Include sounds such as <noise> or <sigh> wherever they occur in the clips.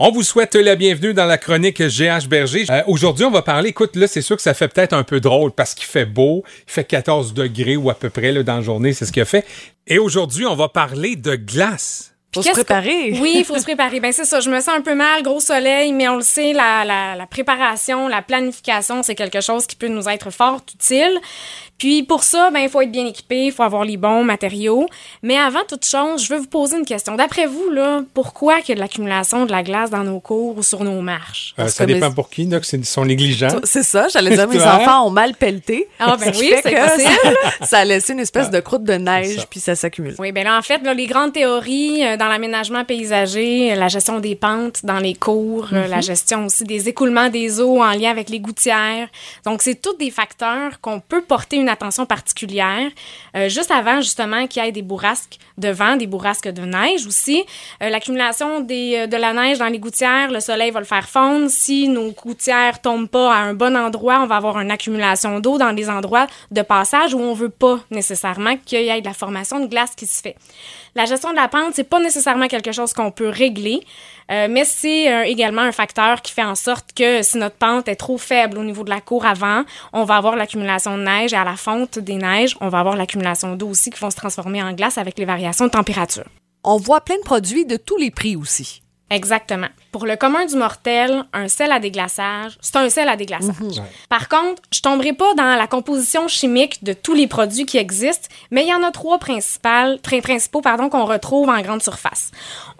On vous souhaite la bienvenue dans la chronique GH Berger. Euh, Aujourd'hui, on va parler, écoute, là, c'est sûr que ça fait peut-être un peu drôle parce qu'il fait beau, il fait 14 degrés ou à peu près là, dans la journée, c'est ce qu'il a fait. Et aujourd'hui, on va parler de glace. Faut se préparer. <laughs> Oui, il faut se préparer. Ben c'est ça, je me sens un peu mal, gros soleil, mais on le sait, la, la, la préparation, la planification, c'est quelque chose qui peut nous être fort utile. Puis pour ça, ben il faut être bien équipé, il faut avoir les bons matériaux. Mais avant toute chose, je veux vous poser une question. D'après vous, là, pourquoi qu'il y a de l'accumulation de la glace dans nos cours ou sur nos marches? Euh, ça que dépend mes- pour qui, que c'est- sont négligents. C'est ça, j'allais dire, mes <laughs> enfants ont mal pelleté. Ah, ben oui, c'est que possible. ça, <laughs> ça a laissé une espèce de croûte de neige, ça. puis ça s'accumule. Oui, ben là, en fait, là, les grandes théories euh, dans l'aménagement paysager, la gestion des pentes dans les cours, euh, la gestion aussi des écoulements des eaux en lien avec les gouttières. Donc, c'est tous des facteurs qu'on peut porter une attention particulière. Euh, juste avant, justement, qu'il y ait des bourrasques de vent, des bourrasques de neige aussi. Euh, L'accumulation euh, de la neige dans les gouttières, le soleil va le faire fondre. Si nos gouttières tombent pas à un bon endroit, on va avoir une accumulation d'eau dans des endroits de passage où on veut pas nécessairement qu'il y ait de la formation de glace qui se fait. La gestion de la pente, c'est pas nécessairement quelque chose qu'on peut régler, euh, mais c'est euh, également un facteur qui fait en sorte que si notre pente est trop faible au niveau de la cour avant, on va avoir l'accumulation de neige et à la fonte des neiges, on va avoir l'accumulation d'eau aussi qui vont se transformer en glace avec les variations de température. On voit plein de produits de tous les prix aussi. Exactement. Pour le commun du mortel, un sel à déglaçage, c'est un sel à déglaçage. Par contre, je tomberai pas dans la composition chimique de tous les produits qui existent, mais il y en a trois principales, très principaux pardon, qu'on retrouve en grande surface.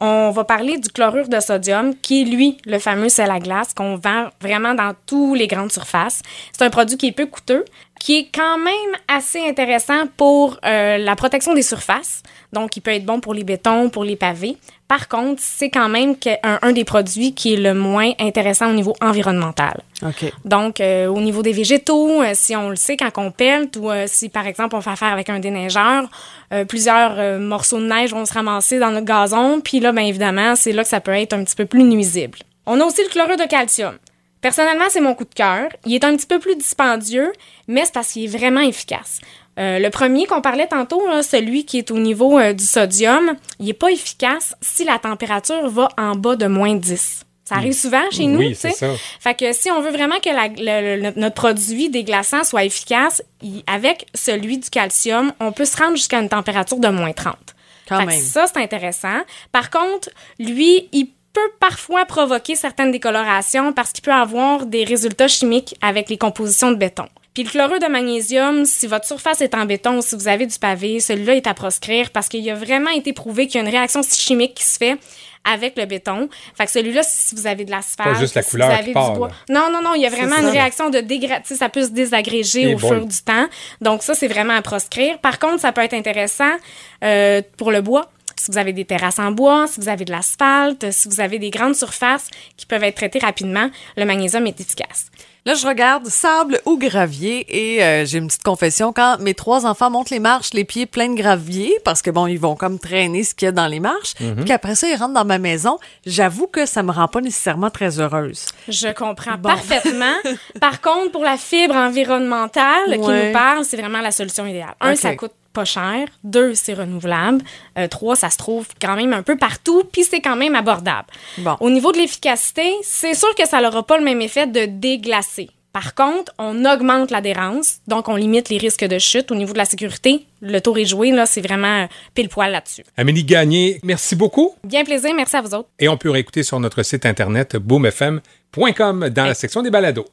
On va parler du chlorure de sodium, qui est lui le fameux sel à glace qu'on vend vraiment dans tous les grandes surfaces. C'est un produit qui est peu coûteux, qui est quand même assez intéressant pour euh, la protection des surfaces. Donc, il peut être bon pour les bétons, pour les pavés. Par contre, c'est quand même un, un des produits qui est le moins intéressant au niveau environnemental. OK. Donc, euh, au niveau des végétaux, euh, si on le sait quand on pèle, ou euh, si par exemple on fait affaire avec un déneigeur, euh, plusieurs morceaux de neige vont se ramasser dans notre gazon, puis là, bien évidemment, c'est là que ça peut être un petit peu plus nuisible. On a aussi le chlorure de calcium. Personnellement, c'est mon coup de cœur. Il est un petit peu plus dispendieux, mais c'est parce qu'il est vraiment efficace. Euh, le premier qu'on parlait tantôt, là, celui qui est au niveau euh, du sodium, il n'est pas efficace si la température va en bas de moins 10. Ça arrive souvent chez nous, Oui, tu sais. c'est ça. Fait que si on veut vraiment que la- le- le- notre produit déglaçant soit efficace, il- avec celui du calcium, on peut se rendre jusqu'à une température de moins 30. Quand Fait que même. ça, c'est intéressant. Par contre, lui, il peut parfois provoquer certaines décolorations parce qu'il peut avoir des résultats chimiques avec les compositions de béton. Puis le chlorure de magnésium, si votre surface est en béton ou si vous avez du pavé, celui-là est à proscrire parce qu'il a vraiment été prouvé qu'il y a une réaction chimique qui se fait avec le béton. Fait que celui-là, si vous avez de l'asphalte, Pas juste la si couleur vous qui avez part, du bois. Non, non, non, il y a vraiment ça. une réaction de dégradation. Ça peut se désagréger Eh au fur du temps. Donc ça, c'est vraiment à proscrire. Par contre, ça peut être intéressant euh, pour le bois. Si vous avez des terrasses en bois, si vous avez de l'asphalte, si vous avez des grandes surfaces qui peuvent être traitées rapidement, le magnésium est efficace. Là, je regarde sable ou gravier et euh, j'ai une petite confession. Quand mes trois enfants montent les marches, les pieds pleins de gravier, parce que bon, ils vont comme traîner ce qu'il y a dans les marches, puis qu'après ça, ils rentrent dans ma maison, j'avoue que ça me rend pas nécessairement très heureuse. Je comprends Bon. parfaitement. <laughs> Par contre, pour la fibre environnementale qui nous parle, c'est vraiment la solution idéale. Un, ça coûte pas cher. Deux, c'est renouvelable. Euh, trois, ça se trouve quand même un peu partout, puis c'est quand même abordable. Bon. Au niveau de l'efficacité, c'est sûr que ça n'aura pas le même effet de déglacer. Par contre, on augmente l'adhérence, donc on limite les risques de chute. Au niveau de la sécurité, le tour est joué, là, c'est vraiment pile poil là-dessus. Amélie Gagné, merci beaucoup. Bien plaisir, merci à vous autres. Et on peut réécouter sur notre site internet boomfm.com dans la section des balados.